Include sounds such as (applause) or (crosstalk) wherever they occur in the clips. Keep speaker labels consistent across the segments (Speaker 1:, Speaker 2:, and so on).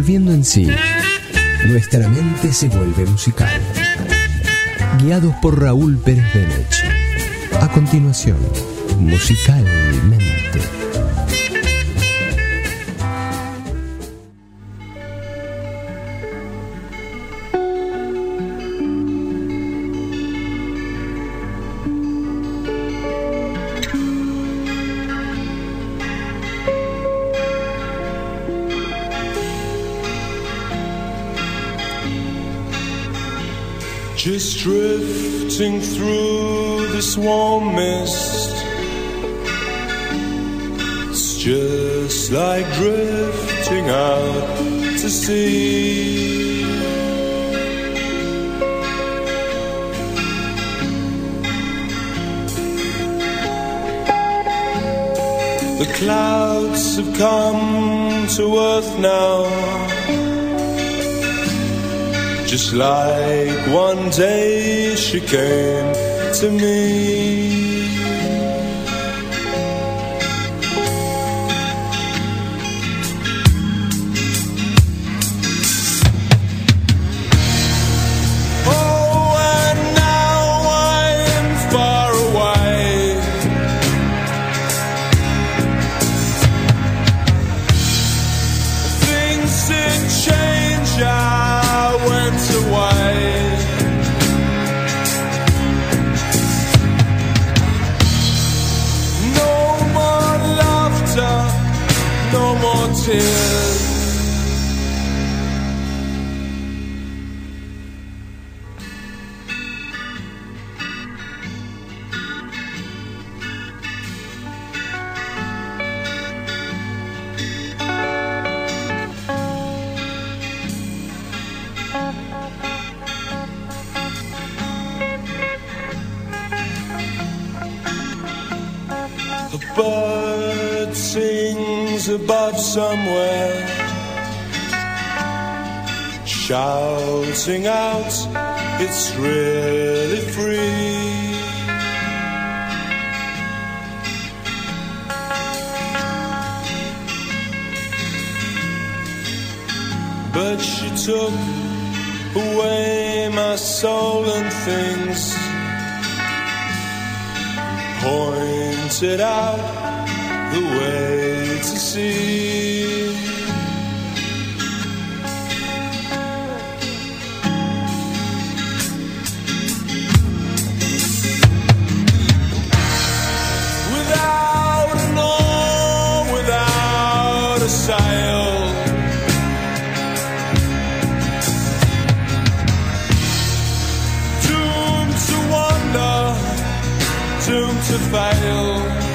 Speaker 1: volviendo en sí, nuestra mente se vuelve musical. Guiados por Raúl Pérez Benech. A continuación, musicalmente.
Speaker 2: Like drifting out to sea. The clouds have come to earth now just like one day she came to me. A bird sings above somewhere, shouting out, it's really free. But she took away my soul and things out the way to see. To fail.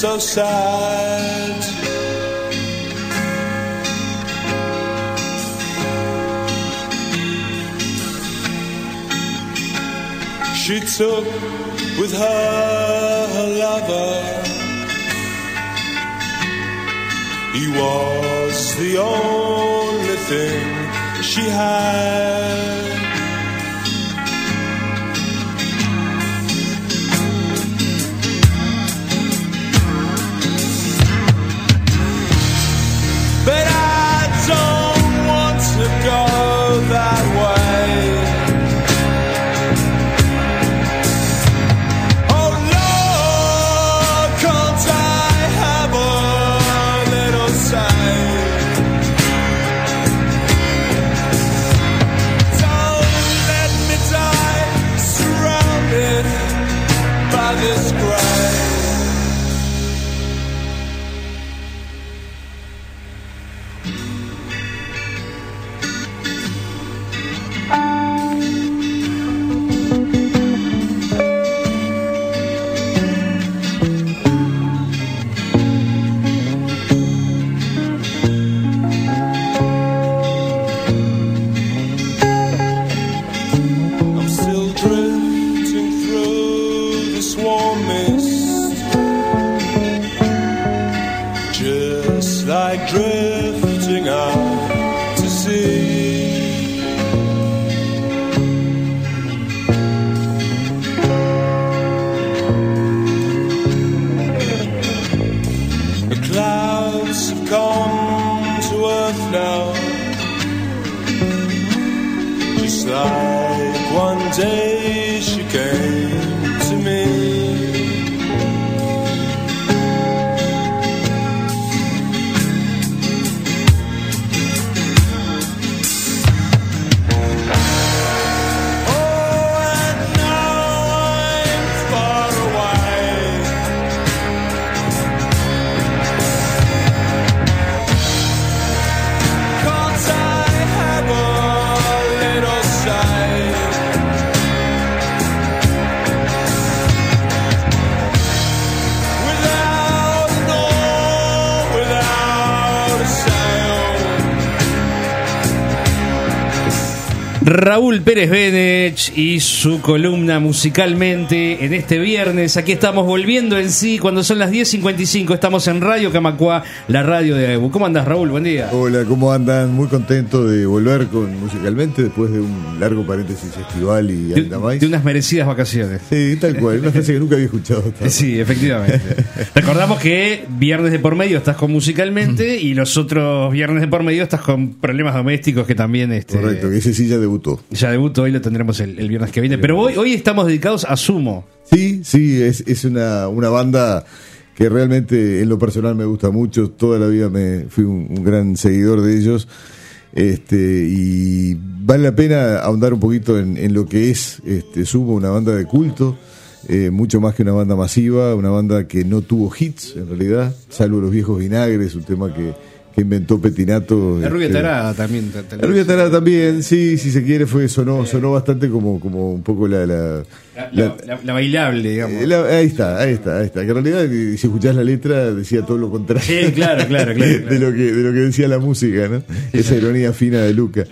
Speaker 2: So sad. She took with her her lover. He was the only thing she had.
Speaker 3: Raúl Pérez Benech y su columna musicalmente en este viernes. Aquí estamos volviendo en sí cuando son las 10.55. Estamos en Radio Camacua, la radio de Aebu. ¿Cómo andas, Raúl? Buen día.
Speaker 4: Hola, ¿cómo andan? Muy contento de volver con musicalmente después de un largo paréntesis estival y
Speaker 3: De,
Speaker 4: anda más.
Speaker 3: de unas merecidas vacaciones.
Speaker 4: Sí, tal cual, una frase que nunca había escuchado. ahora.
Speaker 3: Sí, efectivamente. (laughs) Recordamos que viernes de por medio estás con musicalmente y los otros viernes de por medio estás con problemas domésticos que también este,
Speaker 4: Correcto, que ese sí ya debutó.
Speaker 3: Ya debutó. Hoy lo tendremos el, el viernes que viene. Pero hoy, hoy estamos dedicados a Sumo.
Speaker 4: Sí, sí, es, es una, una banda que realmente en lo personal me gusta mucho. Toda la vida me fui un, un gran seguidor de ellos. Este, y vale la pena ahondar un poquito en, en lo que es este, Sumo, una banda de culto. eh, mucho más que una banda masiva, una banda que no tuvo hits en realidad, salvo los viejos vinagres, un tema que, que inventó Petinato.
Speaker 3: La rubia
Speaker 4: este,
Speaker 3: tarada también. tal-
Speaker 4: La rubia tarada también, sí, si se quiere, fue sonó, sonó bastante como, como un poco la, la,
Speaker 3: La, la- la- la bailable, digamos.
Speaker 4: eh, ahí está, ahí está, ahí está. Que en realidad, eh, si escuchás la letra, decía todo lo contrario.
Speaker 3: Sí, claro, claro, claro, (laughs)
Speaker 4: de, lo que, de lo que decía la música, ¿no? Esa ironía fina de Luca.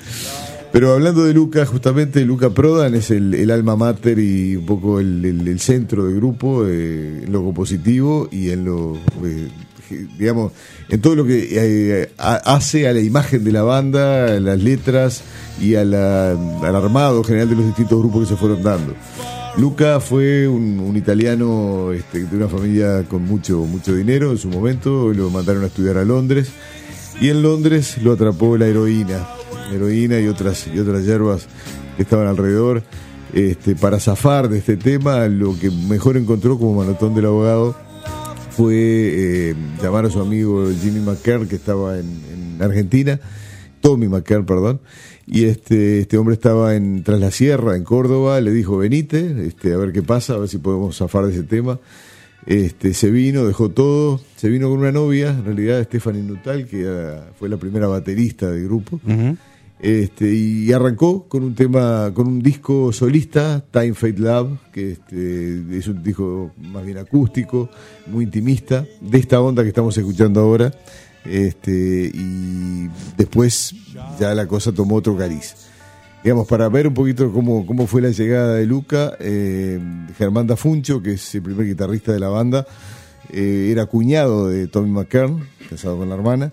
Speaker 4: Pero hablando de Luca, justamente Luca Prodan es el, el alma mater y un poco el, el- el centro del grupo, eh, en lo compositivo y en lo, eh, digamos, en todo lo que eh, ha- hace a la imagen de la banda, a las letras y al armado general de los distintos grupos que se fueron dando. Luca fue un, un italiano este, de una familia con mucho, mucho dinero en su momento, lo mandaron a estudiar a Londres y en Londres lo atrapó la heroína, heroína y otras, y otras hierbas que estaban alrededor. Este, para zafar de este tema, lo que mejor encontró como manotón del abogado fue eh, llamar a su amigo Jimmy McCarn, que estaba en, en Argentina, Tommy McCarn, perdón, y este, este hombre estaba en Tras la Sierra, en Córdoba, le dijo, venite, este, a ver qué pasa, a ver si podemos zafar de ese tema. Este, se vino, dejó todo, se vino con una novia, en realidad Stephanie Nutal, que fue la primera baterista del grupo. Este, y arrancó con un tema, con un disco solista, Time Fate Love, que este, es un disco más bien acústico, muy intimista, de esta onda que estamos escuchando ahora. Este, y después ya la cosa tomó otro cariz. Digamos, para ver un poquito cómo, cómo fue la llegada de Luca, eh, Germán Dafuncho, que es el primer guitarrista de la banda, eh, era cuñado de Tommy McCarn, casado con la hermana,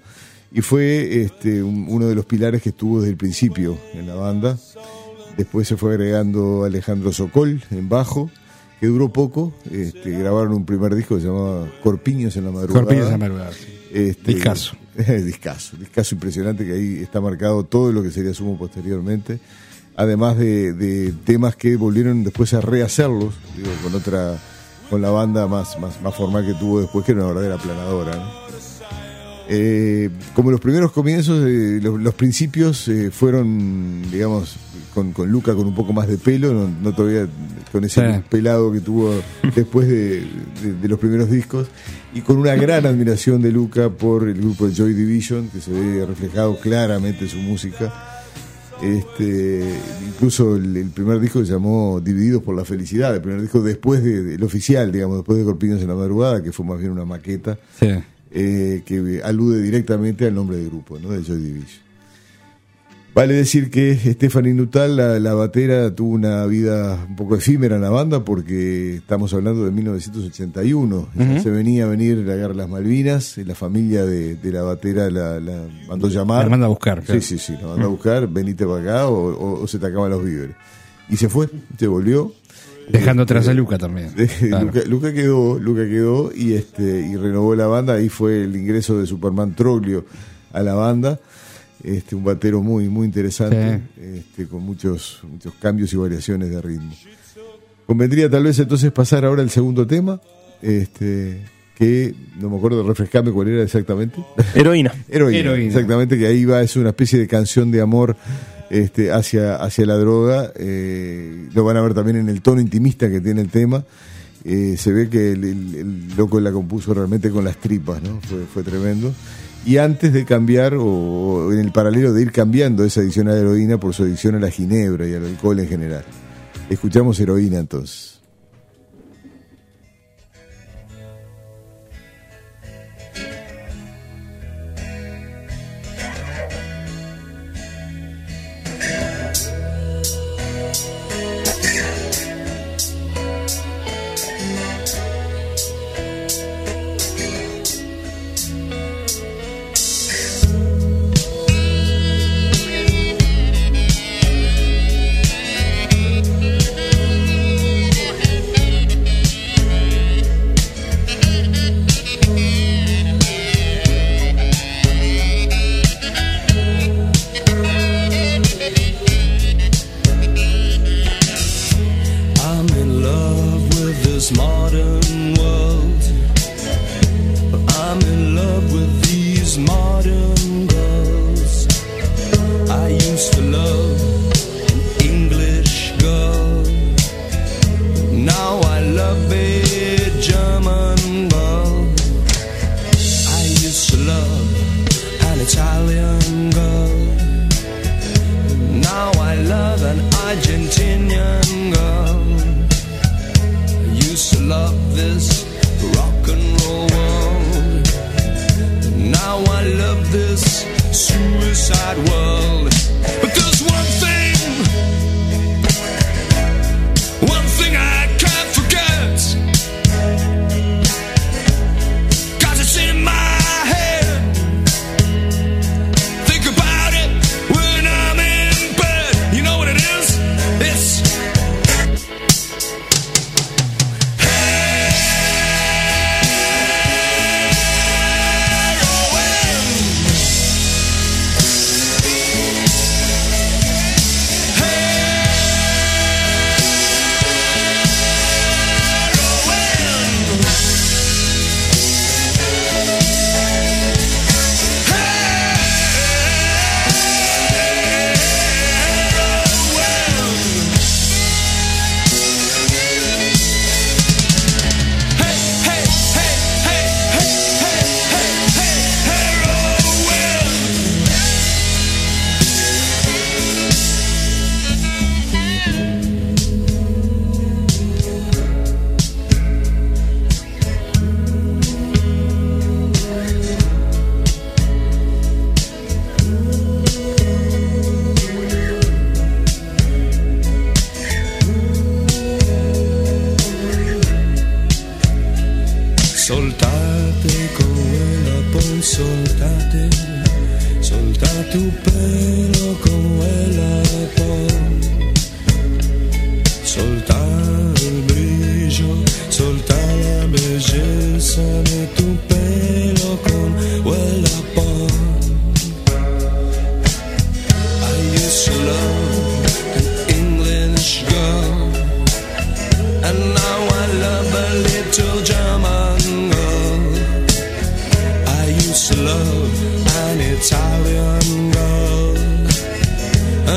Speaker 4: y fue este, un- uno de los pilares que estuvo desde el principio en la banda. Después se fue agregando Alejandro Sokol en bajo, que duró poco. Este, grabaron un primer disco que se llamaba Corpiños en la madrugada.
Speaker 3: Corpiños en la madrugada, sí.
Speaker 4: Este,
Speaker 3: Discazo. (laughs)
Speaker 4: discazo, discazo impresionante que ahí está marcado todo lo que sería Sumo posteriormente. Además de, de temas que volvieron después a rehacerlos, digo, con otra, con la banda más, más, más formal que tuvo después, que era una verdadera planadora. ¿no? Eh, como los primeros comienzos, eh, los, los principios eh, fueron, digamos, con, con Luca con un poco más de pelo, no, no todavía con ese
Speaker 3: Sí.
Speaker 4: pelado que tuvo después de, de- de los primeros discos, y con una gran admiración de Luca por el grupo de Joy Division, que se ve reflejado claramente en su música. Este, incluso el, el primer disco se llamó Divididos por la Felicidad, el primer disco después de- del oficial, digamos, después de Corpiños en la Madrugada, que fue más bien una maqueta eh, que alude directamente al nombre del grupo, ¿no? de Joy Division. Vale decir que Stephanie Nutal, la, la batera, tuvo una vida un poco efímera en la banda porque estamos hablando de 1981. Ya Se venía a venir la guerra de las Malvinas, y la familia de, de la batera la, la mandó llamar.
Speaker 3: La manda a buscar, claro.
Speaker 4: Sí, sí, sí, la mandó a buscar, venite para acá o, o- o se te acaban los víveres. Y se fue, se volvió.
Speaker 3: Dejando atrás a Luca también. (laughs)
Speaker 4: De-
Speaker 3: Claro.
Speaker 4: Luca, Luca quedó, Luca quedó y este y renovó la banda. Ahí fue el ingreso de Superman Troglio a la banda. Este, un batero muy, muy interesante, este, con muchos, muchos cambios y variaciones de ritmo. Convendría tal vez entonces pasar ahora al segundo tema, este, que no me acuerdo, refrescarme cuál era exactamente.
Speaker 5: Heroína. (laughs)
Speaker 4: Heroína,
Speaker 3: Heroína.
Speaker 4: Exactamente, que ahí va, es una especie de canción de amor este, hacia, hacia la droga. eh, lo van a ver también en el tono intimista que tiene el tema. Eh, se ve que el, loco la compuso realmente con las tripas, ¿no? Fue, tremendo. Y antes de cambiar, o en el paralelo de ir cambiando esa adicción a la heroína por su adicción a la ginebra y al alcohol en general. Escuchamos heroína entonces.
Speaker 2: outside world.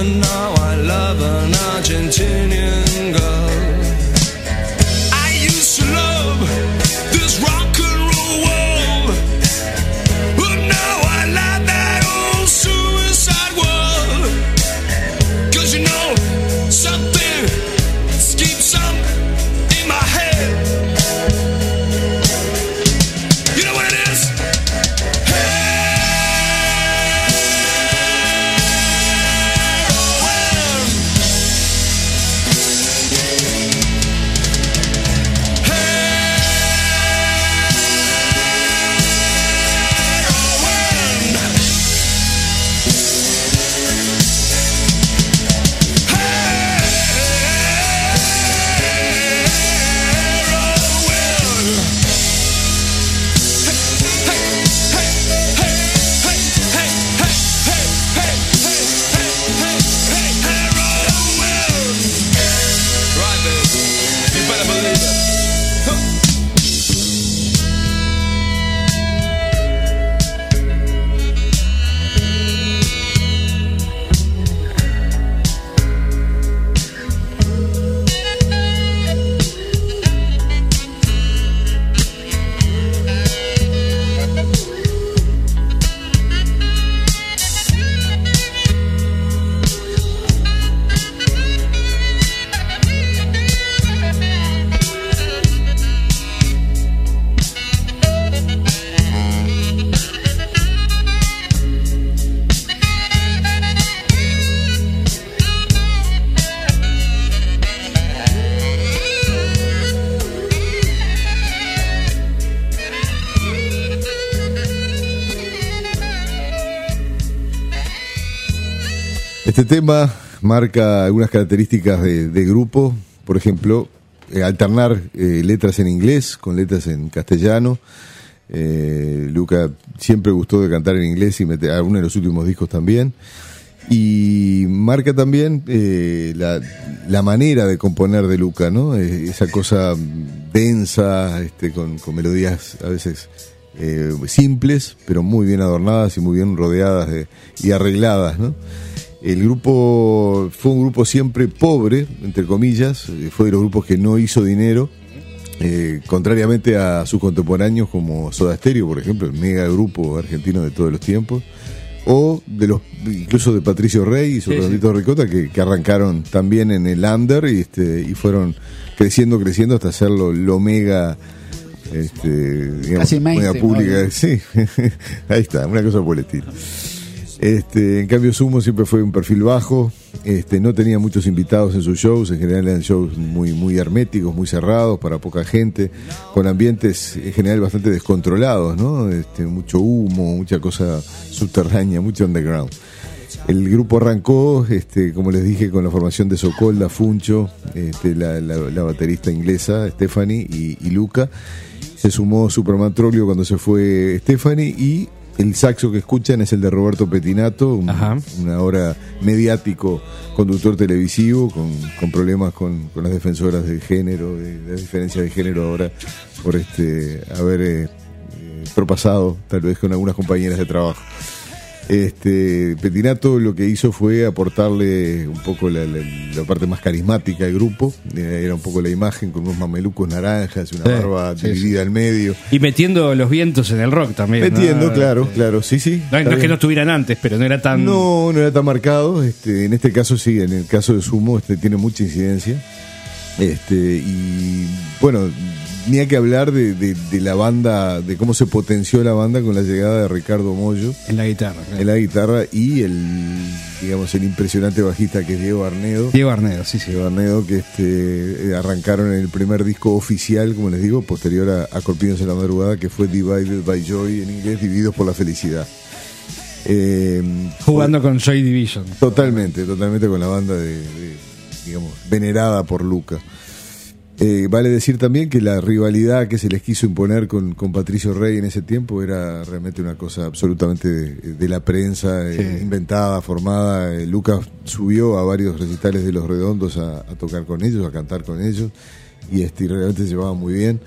Speaker 2: Now I love an Argentinian
Speaker 4: Este tema marca algunas características de, de grupo, por ejemplo, eh, alternar eh, letras en inglés con letras en castellano. Eh, Luca siempre gustó de cantar en inglés y meter algunos de los últimos discos también. Y marca también la, la manera de componer de Luca, ¿no? Esa cosa densa, este, con, con melodías a veces simples, pero muy bien adornadas y muy bien rodeadas de- y arregladas, ¿no? El grupo fue un grupo siempre pobre, entre comillas, eh, fue de los grupos que no hizo dinero, eh, contrariamente a sus contemporáneos como Soda Stereo, por ejemplo, el mega grupo argentino de todos los tiempos, o de los incluso de Patricio Rey y su
Speaker 3: Sí,
Speaker 4: Ricota que, que arrancaron también en el under y este y fueron creciendo creciendo hasta hacerlo lo mega este digamos,
Speaker 5: Casi
Speaker 4: mega
Speaker 5: mainstream,
Speaker 4: pública.
Speaker 5: ¿no? (laughs)
Speaker 4: sí. (laughs) Ahí está una cosa por el estilo este, en cambio Sumo siempre fue un perfil bajo, este, no tenía muchos invitados en sus shows, en general eran shows muy, muy herméticos, muy cerrados, para poca gente, con ambientes en general bastante descontrolados, ¿no? Este, mucho humo, mucha cosa subterránea, mucho underground. El grupo arrancó, este, como les dije, con la formación de Socolda, Funcho, este, la, baterista inglesa, Stephanie y, y Luca. Se sumó Superman Troglio cuando se fue Stephanie y el saxo que escuchan es el de Roberto Petinato, un,
Speaker 3: Ajá.
Speaker 4: un ahora mediático conductor televisivo con, con problemas con, con las defensoras del género, de, de las diferencias de género ahora por este haber eh, eh, propasado tal vez con algunas compañeras de trabajo. Este Petinato lo que hizo fue aportarle un poco la, la- la parte más carismática del grupo, Eh, era un poco la imagen con unos mamelucos naranjas y una
Speaker 3: Sí,
Speaker 4: barba
Speaker 3: sí,
Speaker 4: dividida al medio.
Speaker 3: Y metiendo los vientos en el rock también. ¿no?
Speaker 4: Metiendo, claro, claro, sí, sí.
Speaker 3: No, no es que no estuvieran antes, pero no era tan.
Speaker 4: No, no era tan marcado. Este, en este caso sí, en el caso de Sumo este, tiene mucha incidencia. Este, y bueno, ni hay que hablar de, de- de la banda, de cómo se potenció la banda con la llegada de Ricardo Mollo
Speaker 3: En la guitarra. claro.
Speaker 4: en la guitarra y el, digamos, el impresionante bajista que es Diego Arnedo.
Speaker 3: Diego Arnedo, sí, sí.
Speaker 4: Diego Arnedo que este, eh, arrancaron en el primer disco oficial, como les digo, posterior a, a Corpiños en la Madrugada, que fue Divided by Joy en inglés, Divididos por la Felicidad. Eh,
Speaker 3: Jugando con Joy Division.
Speaker 4: Totalmente, totalmente con la banda de, de, digamos, venerada por Luca. Eh, vale decir también que la rivalidad que se les quiso imponer con, con Patricio Rey en ese tiempo era realmente una cosa absolutamente de, de la prensa, eh, inventada, formada. Eh, Lucas subió a varios recitales de Los Redondos a, a tocar con ellos, a cantar con ellos, y este, realmente se llevaban muy bien.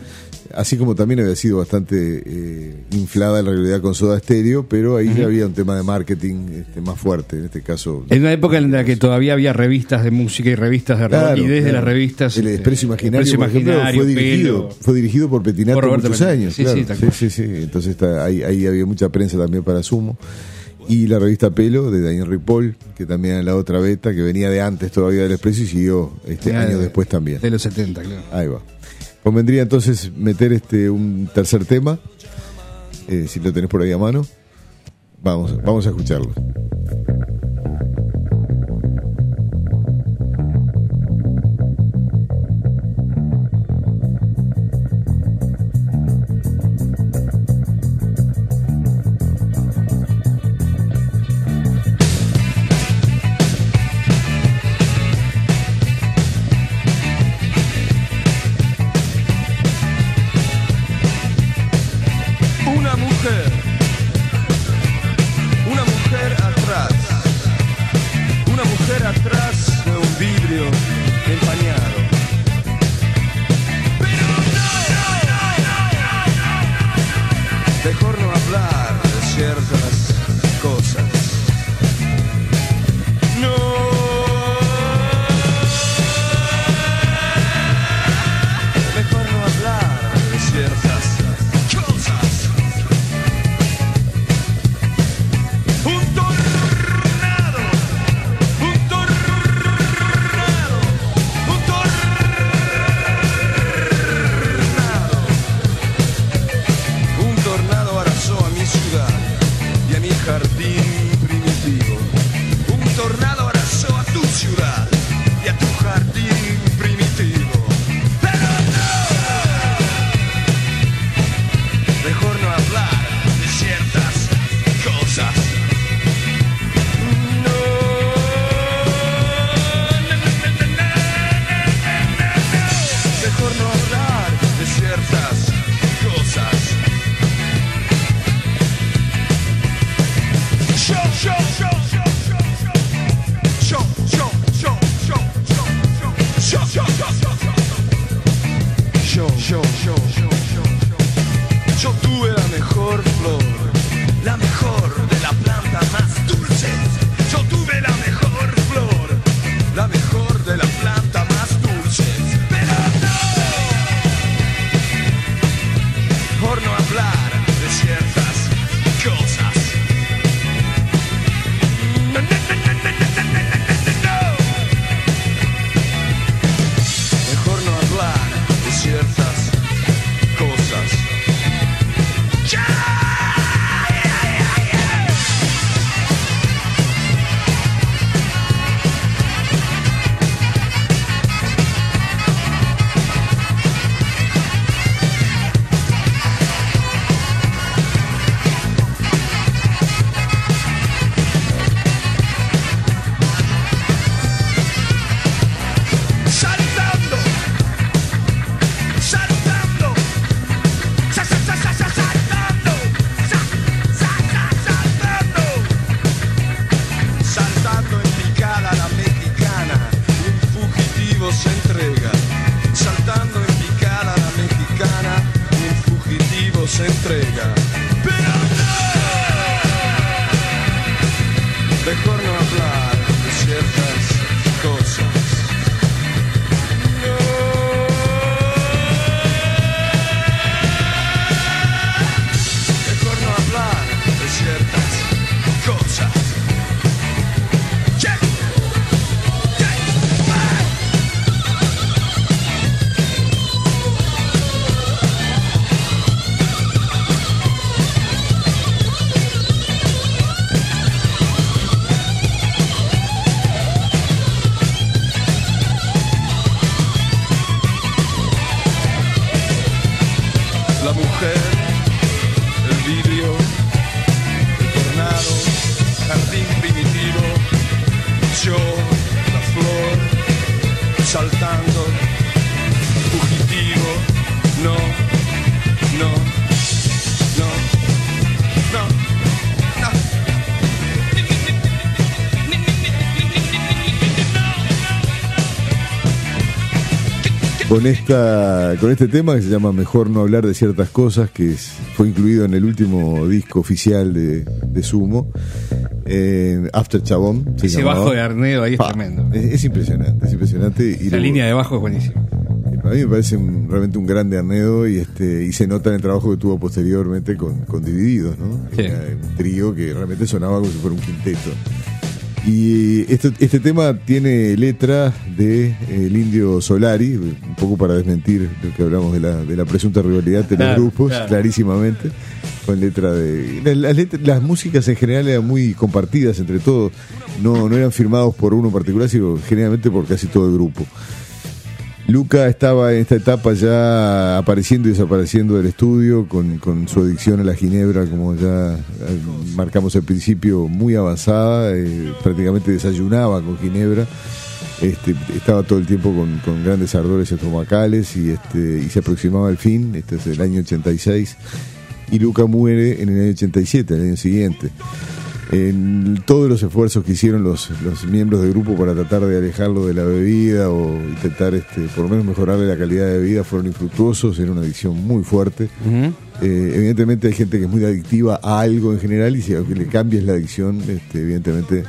Speaker 4: Así como también había sido bastante eh, inflada la realidad con Soda Stereo, pero ahí había un tema de marketing este, más fuerte, en este caso.
Speaker 3: En una época en la que todavía había revistas de música y revistas de rock,
Speaker 4: Claro,
Speaker 3: y desde
Speaker 4: claro.
Speaker 3: las revistas.
Speaker 4: El Expreso Imaginario,
Speaker 3: Expreso
Speaker 4: por ejemplo,
Speaker 3: Imaginario,
Speaker 4: fue dirigido, fue dirigido por Petinato
Speaker 3: Por
Speaker 4: muchos
Speaker 3: Petinato.
Speaker 4: años.
Speaker 3: Sí,
Speaker 4: claro.
Speaker 3: sí,
Speaker 4: sí,
Speaker 3: cual.
Speaker 4: sí, sí. Entonces está, ahí, ahí había mucha prensa también para Sumo. Y la revista Pelo de Daniel Ripoll, que también era la otra beta, que venía de antes todavía del Expreso y siguió este años
Speaker 3: de-
Speaker 4: después también.
Speaker 3: De los 70, claro.
Speaker 4: Ahí va. Convendría entonces meter este un tercer tema, eh, si lo tenés por ahí a mano. Vamos, vamos a escucharlo.
Speaker 2: Hablar
Speaker 4: con esta con este tema que se llama Mejor no hablar de ciertas cosas, que es- fue incluido en el último disco oficial de, de Sumo, eh, After Chabón. se
Speaker 3: Ese
Speaker 4: llamaba.
Speaker 3: bajo de Arnedo ahí es
Speaker 4: Pa,
Speaker 3: tremendo.
Speaker 4: Es, es impresionante, es impresionante. Y
Speaker 3: La
Speaker 4: lo-
Speaker 3: línea de bajo es buenísima.
Speaker 4: A mí me parece un- realmente un grande Arnedo y este y se nota en el trabajo que tuvo posteriormente con, con Divididos, ¿no?
Speaker 3: Sí.
Speaker 4: Era un trío que realmente sonaba como si fuera un quinteto. Y este, este tema tiene letra de eh, el indio Solari, un poco para desmentir lo que hablamos de la, de la presunta rivalidad
Speaker 3: Claro,
Speaker 4: los grupos,
Speaker 3: claro.
Speaker 4: clarísimamente, con letra de... la- Las, letras- las músicas en general eran muy compartidas entre todos, no, no eran firmados por uno en particular, sino generalmente por casi todo el grupo. Luca estaba en esta etapa ya apareciendo y desapareciendo del estudio con, con su adicción a la ginebra, como ya eh, marcamos al principio, muy avanzada, eh, prácticamente desayunaba con ginebra, este, estaba todo el tiempo con, grandes ardores estomacales y, este, y se aproximaba al fin, este es el año 86, y Luca muere en el año 87, el año siguiente. En todos los esfuerzos que hicieron los, los miembros del grupo para tratar de alejarlo de la bebida o intentar este, por lo menos mejorarle la calidad de vida fueron infructuosos, era una adicción muy fuerte. Eh, evidentemente hay gente que es muy adictiva a algo en general y si le cambies la adicción, este, evidentemente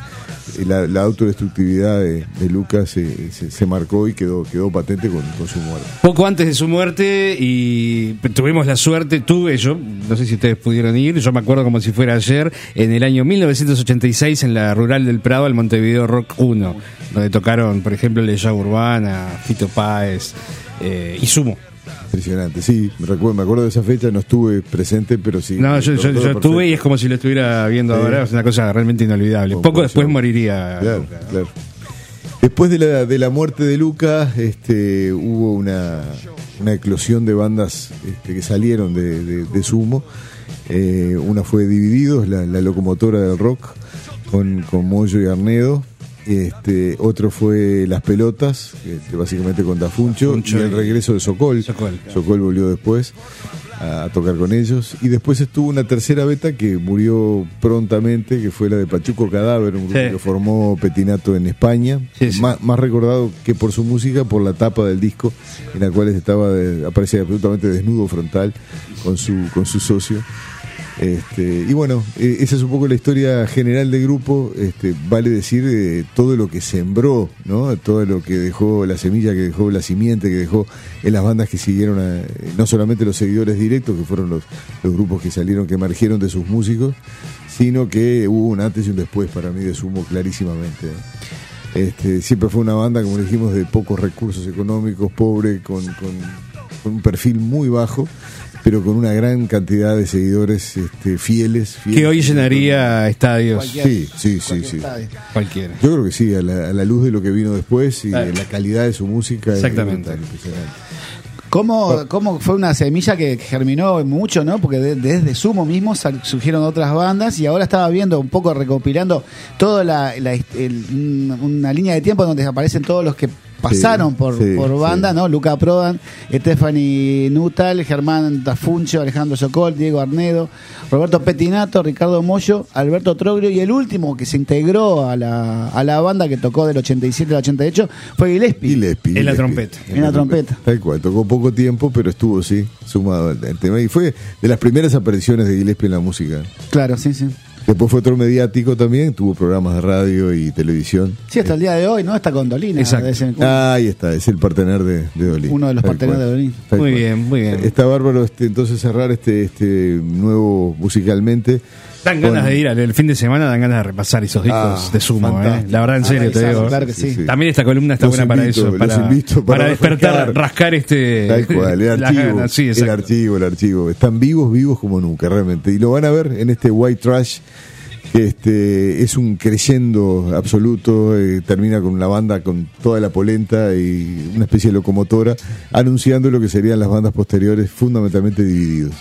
Speaker 4: eh, la, autodestructividad de, Lucas se, se- marcó y quedó, quedó patente con, su muerte.
Speaker 3: Poco antes de su muerte y tuvimos la suerte, tuve yo, no sé si ustedes pudieron ir, yo me acuerdo como si fuera ayer, en el año 1986 en la Rural del Prado, el Montevideo Rock 1, donde tocaron, por ejemplo, Leya Urbana, Fito Páez eh, y Sumo.
Speaker 4: Impresionante, sí, me recuerdo, me acuerdo de esa fecha, no estuve presente, pero sí.
Speaker 3: No, yo, yo, estuve y es como si lo estuviera viendo
Speaker 4: Sí.
Speaker 3: ahora, es una cosa realmente inolvidable. Poco después moriría.
Speaker 4: Claro,
Speaker 3: Luca.
Speaker 4: claro. Después de la, de la muerte de Luca, este, hubo una, una eclosión de bandas este, que salieron de, de- de Sumo. Eh, una fue Divididos, la, la locomotora del rock, con, con Moyo y Arnedo. Este, otro fue Las Pelotas, este, básicamente con Dafuncho,
Speaker 3: Funcho
Speaker 4: y el regreso de Sokol.
Speaker 3: Sokol, claro.
Speaker 4: Sokol volvió después a, a tocar con ellos. Y después estuvo una tercera beta que murió prontamente, que fue la de Pachuco Cadáver, un grupo
Speaker 3: Sí.
Speaker 4: que formó Petinato en España.
Speaker 3: Sí, sí.
Speaker 4: Má- Más, recordado que por su música, por la tapa del disco, en la cual estaba de- aparece absolutamente desnudo frontal con su, con su socio. Este, y bueno, eh, esa es un poco la historia general del grupo. Este, vale decir eh, todo lo que sembró, ¿no? todo lo que dejó, la semilla que dejó, la simiente que dejó en las bandas que siguieron, a- eh, no solamente los seguidores directos, que fueron los, grupos que salieron, que emergieron de sus músicos, sino que hubo un antes y un después para mí de Sumo clarísimamente. Este, siempre fue una banda, como dijimos, de pocos recursos económicos, pobre, con un perfil muy bajo, pero con una gran cantidad de seguidores este, fieles, fieles.
Speaker 3: Que hoy llenaría estadios
Speaker 4: Sí, sí, sí, sí.
Speaker 3: cualquiera.
Speaker 4: Yo creo que sí, a la, a la luz de lo que vino después y de la calidad de su música.
Speaker 3: Exactamente.
Speaker 5: ¿Cómo, ¿Cómo fue una semilla que germinó mucho, no? Porque de- desde Sumo mismo surgieron otras bandas y ahora estaba viendo un poco, recopilando toda la, la- el- un- una línea de tiempo donde aparecen todos los que pasaron por,
Speaker 4: sí,
Speaker 5: por banda,
Speaker 4: sí.
Speaker 5: ¿no? Luca Prodan, Stephanie Nutal, Germán Tafuncho, Alejandro Sokol, Diego Arnedo, Roberto Petinato, Ricardo Moyo, Alberto Troglio y el último que se integró a la, a la banda que tocó del 87 al 88 fue Gillespie.
Speaker 4: Gillespie,
Speaker 3: En la trompeta.
Speaker 5: En la trompeta.
Speaker 4: Tal cual, tocó poco tiempo, pero estuvo, sí, sumado al, al tema. Y fue de las primeras apariciones de Gillespie en la música.
Speaker 5: Claro, sí, sí.
Speaker 4: Después fue otro mediático también, tuvo programas de radio y televisión.
Speaker 5: Sí, hasta el día de hoy, ¿no? Está con Dolina.
Speaker 3: Exacto.
Speaker 5: de ese-
Speaker 4: Ah, ahí está, es el partener de, de Dolly.
Speaker 5: Uno de los parteneros de Dolly.
Speaker 4: Tal
Speaker 3: Muy
Speaker 4: cual.
Speaker 3: bien, muy bien.
Speaker 4: Está bárbaro este, entonces cerrar este, este nuevo musicalmente
Speaker 3: Dan ganas
Speaker 4: Con-
Speaker 3: de ir al el fin de semana, dan ganas de repasar esos discos
Speaker 4: Ah,
Speaker 3: de sumo, ¿eh? La verdad, en serio, te digo.
Speaker 5: claro que sí.
Speaker 3: También esta columna está
Speaker 4: Los
Speaker 3: buena para eso, para,
Speaker 4: para
Speaker 3: para despertar, rascar este.
Speaker 4: Tal cual, el (laughs)
Speaker 3: las
Speaker 4: archivo,
Speaker 3: ganas, sí,
Speaker 4: el archivo, el archivo. Están vivos, vivos como nunca, realmente. Y lo van a ver en este White Trash, que este, es un creyendo absoluto, eh, termina con una banda con toda la polenta y una especie de locomotora, anunciando lo que serían las bandas posteriores, fundamentalmente divididos.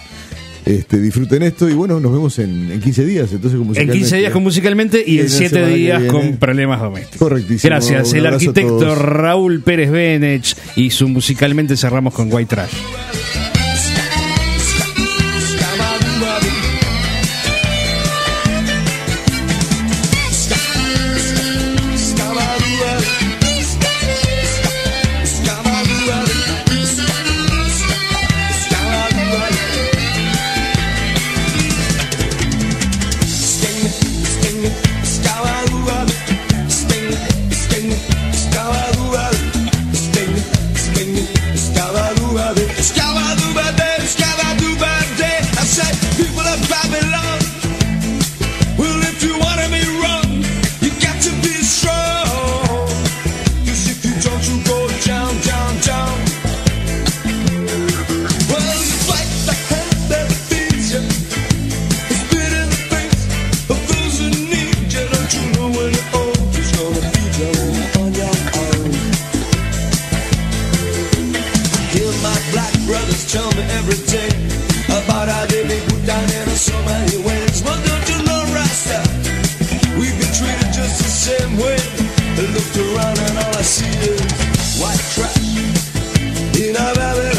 Speaker 4: Este, disfruten esto y bueno, nos vemos en, en 15 días. Entonces, con
Speaker 3: En 15 días con musicalmente y
Speaker 4: Y
Speaker 3: en
Speaker 4: la
Speaker 3: 7
Speaker 4: semana que
Speaker 3: días con problemas domésticos.
Speaker 4: Correctísimo.
Speaker 3: Gracias, el arquitecto. Raúl Pérez Benech y su musicalmente cerramos con White Trash.
Speaker 2: Put down in don't you? We've been treated just the same way. Looked around and all I see is white trash in a Babylon,